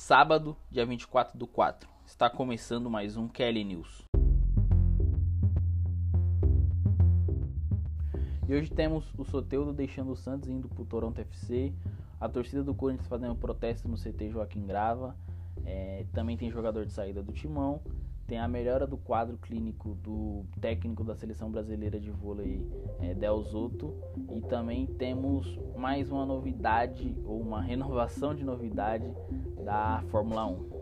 Sábado, dia 24 do 4. Está começando mais um Kelly News. E hoje temos o Soteudo deixando o Santos indo para o Toronto FC, a torcida do Corinthians fazendo protesto no CT Joaquim Grava, é, também tem jogador de saída do Timão, tem a melhora do quadro clínico do técnico da seleção brasileira de vôlei é, Del Zotto e também temos mais uma novidade ou uma renovação de novidade da Fórmula 1.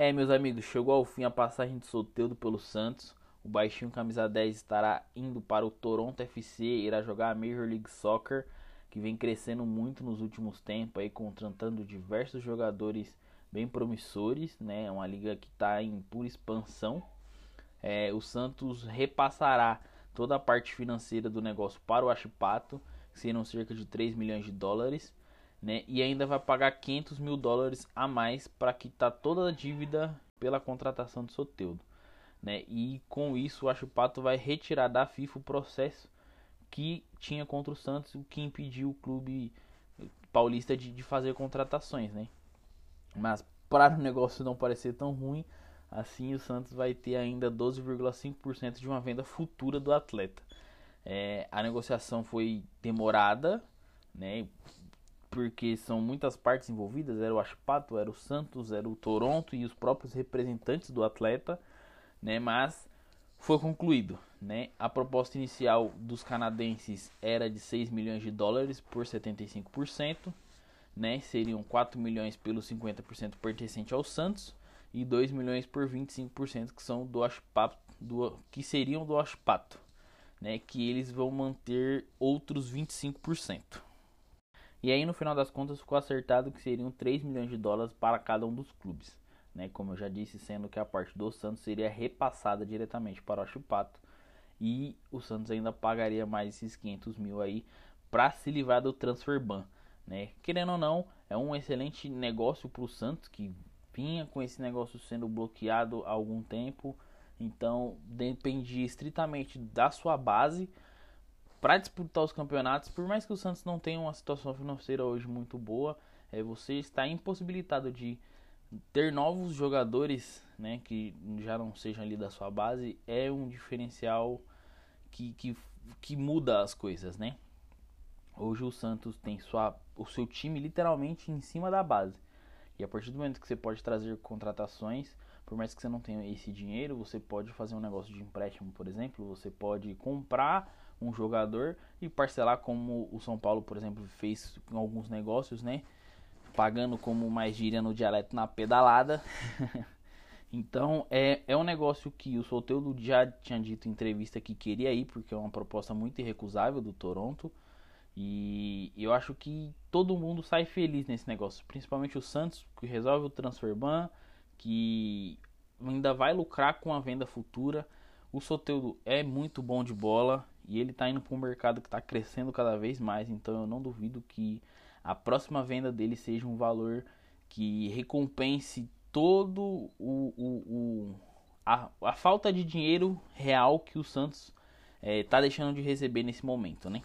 É, meus amigos, chegou ao fim a passagem de Soteudo pelo Santos. O baixinho camisa 10 estará indo para o Toronto FC, irá jogar a Major League Soccer, que vem crescendo muito nos últimos tempos, aí contratando diversos jogadores bem promissores, né? É uma liga que está em pura expansão. É, o Santos repassará toda a parte financeira do negócio para o Achipato, que serão cerca de 3 milhões de dólares né? E ainda vai pagar 500 mil dólares a mais para quitar toda a dívida pela contratação de Soteudo, né? E com isso o Achupato vai retirar da FIFA o processo que tinha contra o Santos, o que impediu o clube paulista de, de fazer contratações, né? Mas para o negócio não parecer tão ruim, assim o Santos vai ter ainda 12,5% de uma venda futura do atleta. É, a negociação foi demorada, né? porque são muitas partes envolvidas, era o Aspato, era o Santos, era o Toronto e os próprios representantes do atleta, né? Mas foi concluído, né? A proposta inicial dos canadenses era de 6 milhões de dólares por 75%, né? Seriam 4 milhões pelos 50% pertencente ao Santos e 2 milhões por 25% que são do Aspato, do que seriam do Aspato, né? Que eles vão manter outros 25%. E aí no final das contas ficou acertado que seriam 3 milhões de dólares para cada um dos clubes. Né? Como eu já disse, sendo que a parte do Santos seria repassada diretamente para o Chupato. E o Santos ainda pagaria mais esses 500 mil aí para se livrar do transfer ban. Né? Querendo ou não, é um excelente negócio para o Santos que vinha com esse negócio sendo bloqueado há algum tempo. Então dependia estritamente da sua base para disputar os campeonatos, por mais que o Santos não tenha uma situação financeira hoje muito boa, é, você está impossibilitado de ter novos jogadores, né, que já não sejam ali da sua base, é um diferencial que, que, que muda as coisas, né? Hoje o Santos tem sua, o seu time literalmente em cima da base. E a partir do momento que você pode trazer contratações, por mais que você não tenha esse dinheiro, você pode fazer um negócio de empréstimo, por exemplo, você pode comprar um jogador e parcelar como o São Paulo, por exemplo, fez em alguns negócios, né? Pagando como mais diria no dialeto na pedalada. então é, é um negócio que o Solteudo já tinha dito em entrevista que queria ir, porque é uma proposta muito irrecusável do Toronto. E eu acho que todo mundo sai feliz nesse negócio, principalmente o Santos, que resolve o transfer ban, que ainda vai lucrar com a venda futura. O Soteudo é muito bom de bola e ele está indo para um mercado que está crescendo cada vez mais, então eu não duvido que a próxima venda dele seja um valor que recompense todo o, o, o a, a, falta de dinheiro real que o Santos está é, deixando de receber nesse momento, né?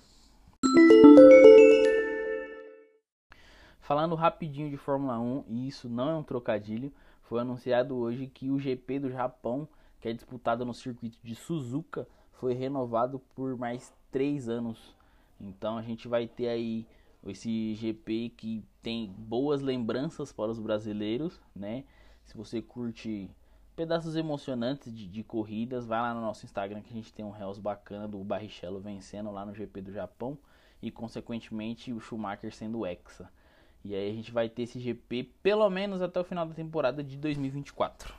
Falando rapidinho de Fórmula 1, e isso não é um trocadilho, foi anunciado hoje que o GP do Japão, que é disputado no circuito de Suzuka, foi renovado por mais três anos. Então a gente vai ter aí esse GP que tem boas lembranças para os brasileiros, né? Se você curte pedaços emocionantes de, de, corridas, vai lá no nosso Instagram que a gente tem um Hells bacana do Barrichello vencendo lá no GP do Japão e consequentemente o Schumacher sendo Hexa. E aí a gente vai ter esse GP pelo menos até o final da temporada de 2024.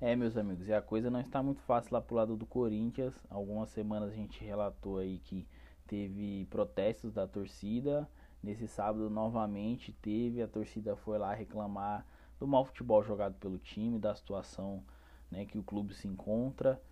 É, meus amigos, e a coisa não está muito fácil lá pro lado do Corinthians. Algumas semanas a gente relatou aí que teve protestos da torcida. Nesse sábado novamente teve, a torcida foi lá reclamar do mau futebol jogado pelo time, da situação né, que o clube se encontra.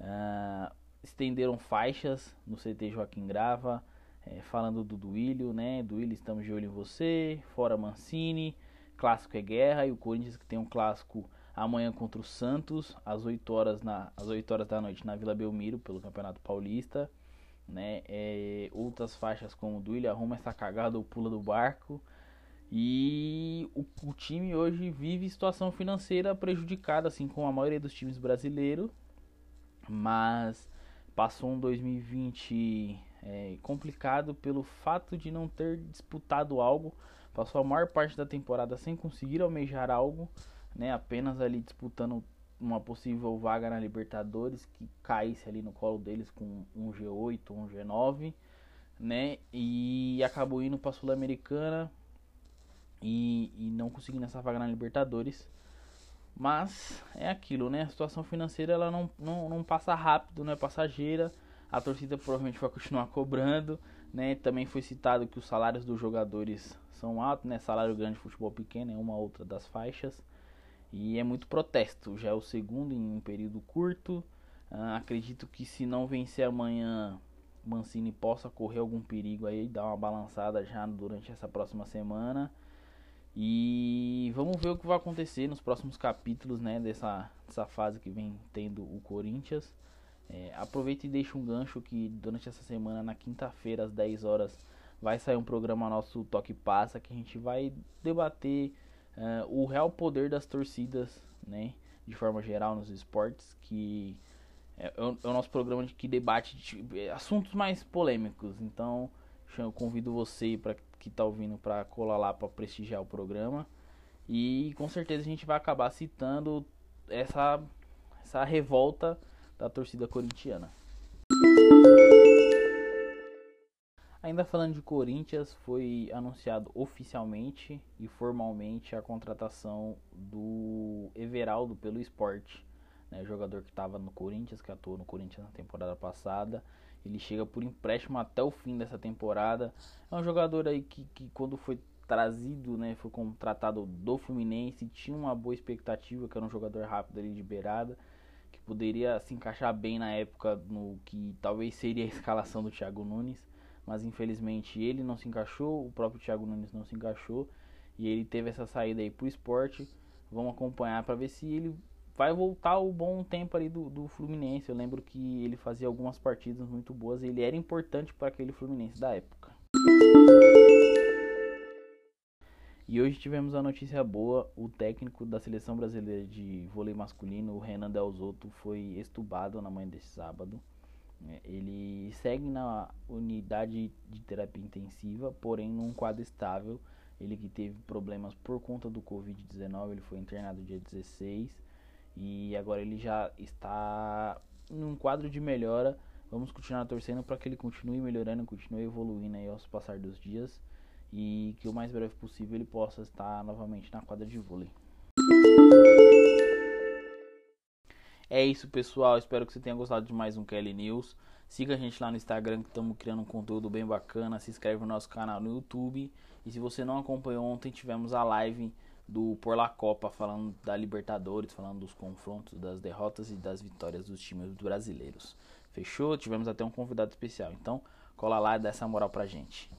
Uh, estenderam faixas no CT Joaquim Grava, É, falando do Duílio, né? Duílio, estamos de olho em você. Fora Mancini. Clássico é guerra. E o Corinthians que tem um clássico amanhã contra o Santos, às 8 horas, na, às 8 horas da noite na Vila Belmiro, pelo Campeonato Paulista. Né? É, outras faixas como o Duílio arruma essa cagada ou pula do barco. E o, o, time hoje vive situação financeira prejudicada, assim como a maioria dos times brasileiros. Mas passou um 2020 é, complicado pelo fato de não ter disputado algo. Passou a maior parte da temporada sem conseguir almejar algo, né? Apenas ali disputando uma possível vaga na Libertadores que caísse ali no colo deles com um G8, um G9, né? E acabou indo para a Sul-Americana e, e não conseguindo essa vaga na Libertadores. Mas é aquilo, né? A situação financeira ela não, não, não passa rápido, não é passageira. A torcida provavelmente vai continuar cobrando, né? Também foi citado que os salários dos jogadores são altos, né? Salário grande, futebol pequeno é uma outra das faixas. E é muito protesto. Já é o segundo em um período curto. Uh, acredito que se não vencer amanhã, Mancini possa correr algum perigo aí, dar uma balançada já durante essa próxima semana. E vamos ver o que vai acontecer nos próximos capítulos né, dessa, dessa fase que vem tendo o Corinthians. É, aproveita e deixa um gancho que durante essa semana, na quinta-feira, às 10 horas, vai sair um programa nosso Toque Passa que a gente vai debater uh, o real poder das torcidas, né, de forma geral nos esportes, que é, é, o, é o, nosso programa que debate de, assuntos mais polêmicos. Então, eu convido você para que está ouvindo para colar lá para prestigiar o programa. E com certeza a gente vai acabar citando essa, essa revolta da torcida corintiana. Ainda falando de Corinthians, foi anunciado oficialmente e formalmente a contratação do Everaldo pelo esporte, né, jogador que estava no Corinthians, que atuou no Corinthians na temporada passada ele chega por empréstimo até o fim dessa temporada. É um jogador aí que, que quando foi trazido, né, foi contratado do Fluminense, tinha uma boa expectativa, que era um jogador rápido ali de beirada, que poderia se encaixar bem na época no que talvez seria a escalação do Thiago Nunes, mas infelizmente ele não se encaixou, o próprio Thiago Nunes não se encaixou, e ele teve essa saída aí pro esporte. Vamos acompanhar para ver se ele vai voltar o bom tempo ali do, do Fluminense. Eu lembro que ele fazia algumas partidas muito boas. Ele era importante para aquele Fluminense da época. E hoje tivemos a notícia boa: o técnico da seleção brasileira de vôlei masculino, o Renan Delzotto, foi estubado na manhã desse sábado. É, ele segue na unidade de terapia intensiva, porém num quadro estável. Ele que teve problemas por conta do Covid-19, ele foi internado dia 16 e agora ele já está num quadro de melhora. Vamos continuar torcendo para que ele continue melhorando, continue evoluindo aí aos passar dos dias e que o mais breve possível ele possa estar novamente na quadra de vôlei. É isso, pessoal. Espero que você tenha gostado de mais um Kelly News. Siga a gente lá no Instagram que estamos criando um conteúdo bem bacana. Se inscreve no nosso canal no YouTube. E se você não acompanhou ontem, tivemos a live do Por La Copa, falando da Libertadores, falando dos confrontos, das derrotas e das vitórias dos times brasileiros. Fechou? Tivemos até um convidado especial. Então, cola lá e dá essa moral pra gente.